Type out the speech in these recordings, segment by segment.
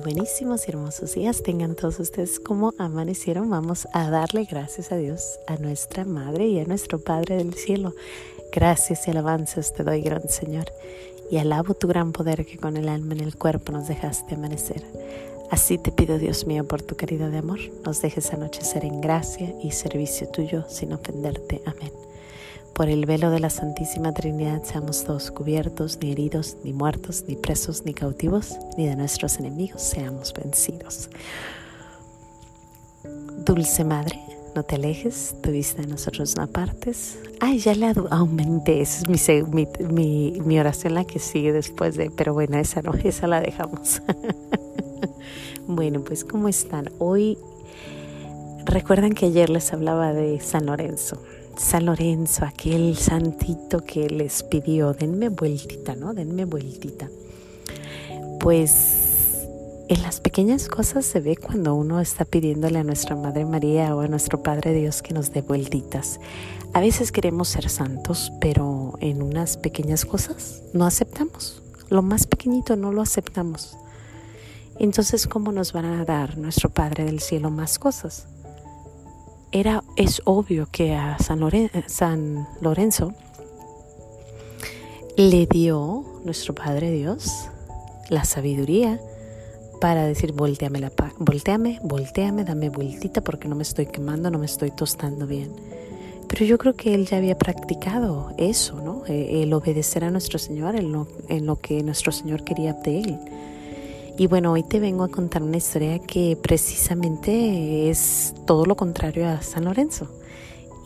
buenísimos y hermosos días tengan todos ustedes como amanecieron. Vamos a darle gracias a Dios, a nuestra Madre y a nuestro Padre del cielo. Gracias y alabanzas te doy, gran Señor, y alabo tu gran poder que con el alma en el cuerpo nos dejaste amanecer. Así te pido, Dios mío, por tu caridad de amor, nos dejes anochecer en gracia y servicio tuyo sin ofenderte. Amén. Por el velo de la Santísima Trinidad seamos todos cubiertos, ni heridos, ni muertos, ni presos, ni cautivos, ni de nuestros enemigos seamos vencidos. Dulce Madre, no te alejes, tu vista de nosotros no apartes. Ay, ya la aumenté, esa es mi, mi, oración la que sigue después de, pero bueno, esa no, esa la dejamos. bueno, pues ¿cómo están? Hoy, recuerdan que ayer les hablaba de San Lorenzo. San Lorenzo, aquel santito que les pidió, denme vueltita, ¿no? Denme vueltita. Pues en las pequeñas cosas se ve cuando uno está pidiéndole a nuestra Madre María o a nuestro Padre Dios que nos dé vueltitas. A veces queremos ser santos, pero en unas pequeñas cosas no aceptamos. Lo más pequeñito no lo aceptamos. Entonces, ¿cómo nos van a dar nuestro Padre del Cielo más cosas? Era, es obvio que a San, San Lorenzo le dio nuestro Padre Dios la sabiduría para decir, volteame, la, volteame, volteame, dame vueltita porque no me estoy quemando, no me estoy tostando bien. Pero yo creo que él ya había practicado eso, ¿no? E, el obedecer a nuestro Señor en lo, en lo que nuestro Señor quería de él. Y bueno, hoy te vengo a contar una historia que precisamente es todo lo contrario a San Lorenzo.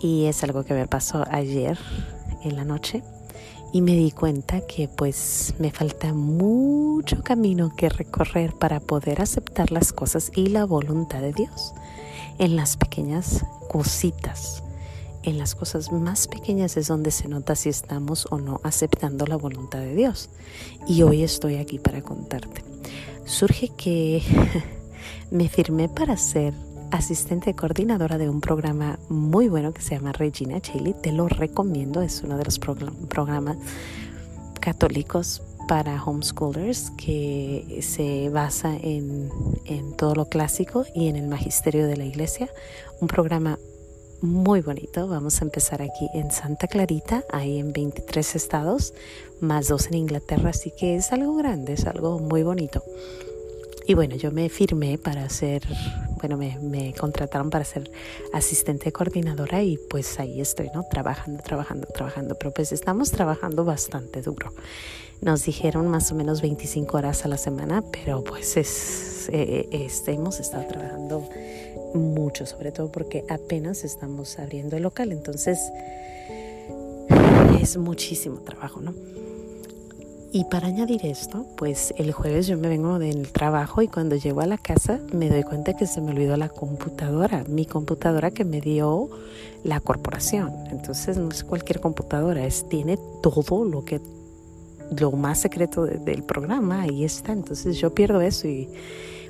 Y es algo que me pasó ayer en la noche y me di cuenta que pues me falta mucho camino que recorrer para poder aceptar las cosas y la voluntad de Dios en las pequeñas cositas. En las cosas más pequeñas es donde se nota si estamos o no aceptando la voluntad de Dios. Y hoy estoy aquí para contarte surge que me firmé para ser asistente coordinadora de un programa muy bueno que se llama Regina Chile. Te lo recomiendo, es uno de los programas católicos para homeschoolers que se basa en, en, todo lo clásico y en el magisterio de la iglesia. Un programa muy bonito. Vamos a empezar aquí en Santa Clarita, ahí en 23 estados, más dos en Inglaterra, así que es algo grande, es algo muy bonito. Y bueno, yo me firmé para ser, bueno, me, me, contrataron para ser asistente coordinadora y pues ahí estoy, ¿no? Trabajando, trabajando, trabajando, pero pues estamos trabajando bastante duro. Nos dijeron más o menos 25 horas a la semana, pero pues es, eh, este, hemos estado trabajando mucho, sobre todo porque apenas estamos abriendo el local, entonces es muchísimo trabajo, ¿no? Y para añadir esto, pues el jueves yo me vengo del trabajo y cuando llego a la casa me doy cuenta que se me olvidó la computadora, mi computadora que me dio la corporación. Entonces no es cualquier computadora, es tiene todo lo que lo más secreto del programa, ahí está. Entonces yo pierdo eso y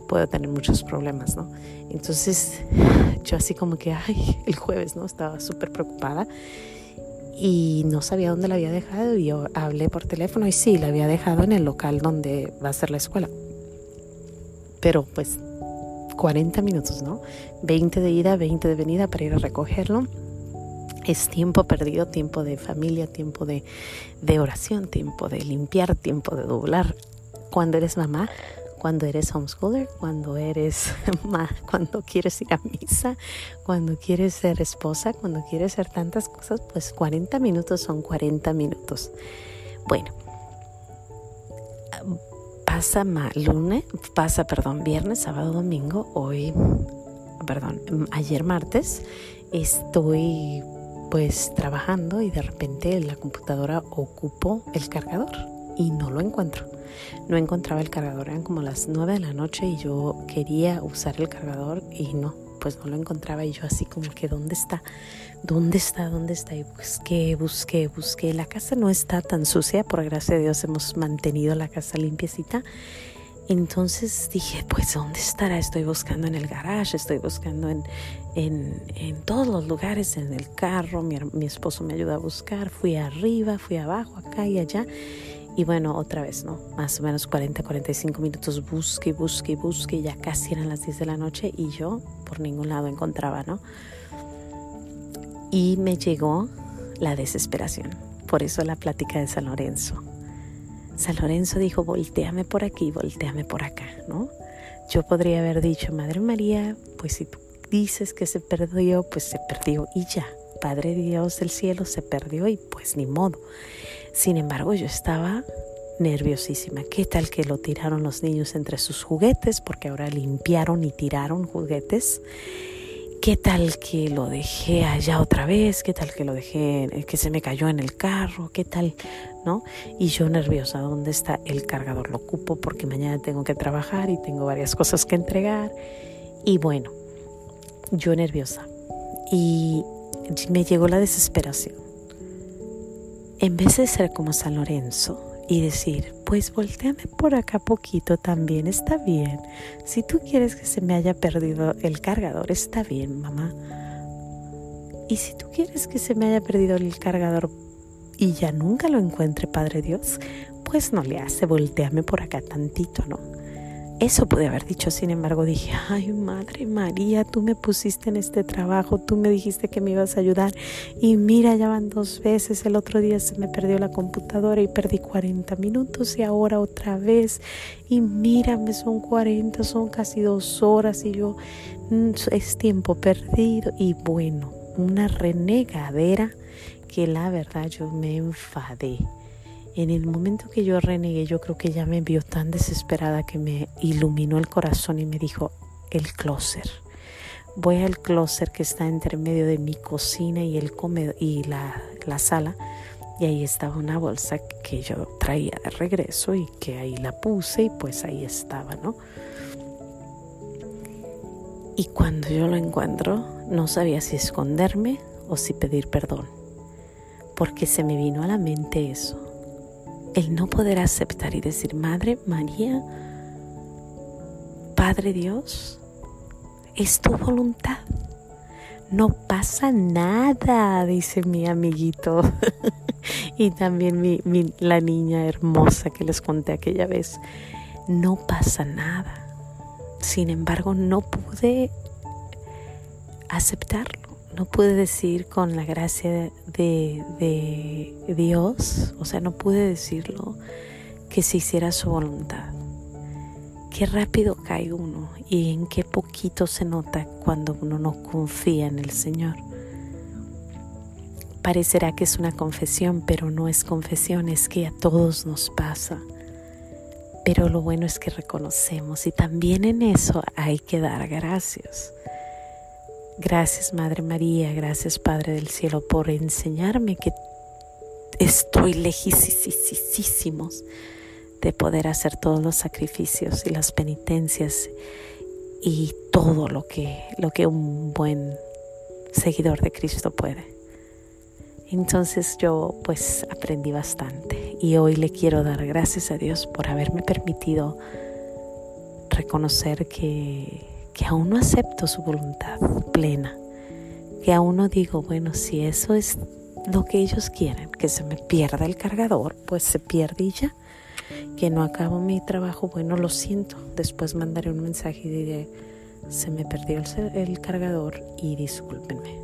puedo tener muchos problemas, ¿no? Entonces yo así como que, ay, el jueves, ¿no? Estaba súper preocupada y no sabía dónde la había dejado y yo hablé por teléfono y sí, la había dejado en el local donde va a ser la escuela. Pero pues 40 minutos, ¿no? 20 de ida, 20 de venida para ir a recogerlo. Es tiempo perdido, tiempo de familia, tiempo de, de oración, tiempo de limpiar, tiempo de doblar. Cuando eres mamá, cuando eres homeschooler, cuando eres ma, cuando quieres ir a misa, cuando quieres ser esposa, cuando quieres ser tantas cosas, pues 40 minutos son 40 minutos. Bueno, pasa lunes, pasa, perdón, viernes, sábado, domingo, hoy, perdón, ayer martes, estoy pues trabajando y de repente la computadora ocupó el cargador y no lo encuentro. No encontraba el cargador, eran como las 9 de la noche y yo quería usar el cargador y no, pues no lo encontraba y yo así como que ¿dónde está? ¿Dónde está? ¿Dónde está? Y busqué, busqué, busqué. La casa no está tan sucia, por gracia de Dios hemos mantenido la casa limpiecita. Entonces dije, pues ¿dónde estará? Estoy buscando en el garage, estoy buscando en, en, en todos los lugares, en el carro, mi, mi esposo me ayuda a buscar, fui arriba, fui abajo, acá y allá Y bueno, otra vez, ¿no? Más o menos 40, 45 minutos busque, busque, busque. Ya casi eran las 10 de la noche y yo por ningún lado encontraba, ¿no? Y me llegó la desesperación. Por eso la plática de San Lorenzo. San Lorenzo dijo, volteame por aquí, volteame por acá, ¿no? Yo podría haber dicho, Madre María, pues si tú dices que se perdió, pues se perdió y ya. Padre Dios del cielo se perdió y pues ni modo. Sin embargo, yo estaba nerviosísima. ¿Qué tal que lo tiraron los niños entre sus juguetes? Porque ahora limpiaron y tiraron juguetes. ¿Qué tal que lo dejé allá otra vez? ¿Qué tal que lo dejé, que se me cayó en el carro? ¿Qué tal? ¿No? Y yo nerviosa, ¿dónde está el cargador? Lo ocupo porque mañana tengo que trabajar y tengo varias cosas que entregar. Y bueno, yo nerviosa. Y me llegó la desesperación. En vez de ser como San Lorenzo y decir, pues volteame por acá poquito también, está bien. Si tú quieres que se me haya perdido el cargador, está bien, mamá. Y si tú quieres que se me haya perdido el cargador y ya nunca lo encuentre, Padre Dios, pues no le hace, volteame por acá tantito, ¿no? Eso pude haber dicho, sin embargo dije, ay Madre María, tú me pusiste en este trabajo, tú me dijiste que me ibas a ayudar y mira, ya van dos veces, el otro día se me perdió la computadora y perdí 40 minutos y ahora otra vez. Y mírame, son 40, son casi dos horas y yo, mm, es tiempo perdido y bueno, una renegadera que la verdad yo me enfadé. En el momento que yo renegué, yo creo que ella me vio tan desesperada que me iluminó el corazón y me dijo, el closet. Voy al closet que está entre medio de mi cocina y, el y la, la sala y ahí estaba una bolsa que yo traía de regreso y que ahí la puse y pues ahí estaba, ¿no? Y cuando yo lo encuentro, no sabía si esconderme o si pedir perdón, porque se me vino a la mente eso el no poder aceptar y decir, Madre María, Padre Dios, es tu voluntad. No pasa nada, dice mi amiguito. y también mi, la niña hermosa que les conté aquella vez. No pasa nada. Sin embargo, no pude aceptarlo no pude decir con la gracia de, Dios, o sea, no pude decirlo que se hiciera su voluntad. Qué rápido cae uno y en qué poquito se nota cuando uno no confía en el Señor. Parecerá que es una confesión, pero no es confesión, es que a todos nos pasa. Pero lo bueno es que reconocemos y también en eso hay que dar gracias. Gracias Madre María, gracias Padre del Cielo por enseñarme que estoy lejísimos de poder hacer todos los sacrificios y las penitencias y todo lo que, lo que un buen seguidor de Cristo puede. Entonces yo pues aprendí bastante y hoy le quiero dar gracias a Dios por haberme permitido reconocer que que aún no acepto su voluntad plena, que aún no digo, bueno, si eso es lo que ellos quieren, que se me pierda el cargador, pues se pierde y ya. Que no acabo mi trabajo, bueno, lo siento. Después mandaré un mensaje y diré, se me perdió el, el cargador y discúlpenme.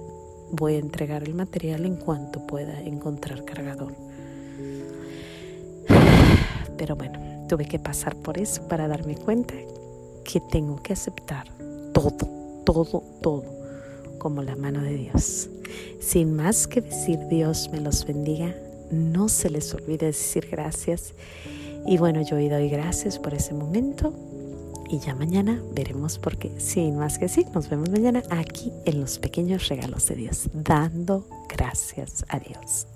Voy a entregar el material en cuanto pueda encontrar cargador. Pero bueno, tuve que pasar por eso para darme cuenta que tengo que aceptar todo, todo, todo como la mano de Dios. Sin más que decir Dios me los bendiga, no se les olvide decir gracias. Y bueno, yo hoy doy gracias por ese momento y ya mañana veremos por qué. Sin más que decir, nos vemos mañana aquí en los pequeños regalos de Dios, dando gracias a Dios.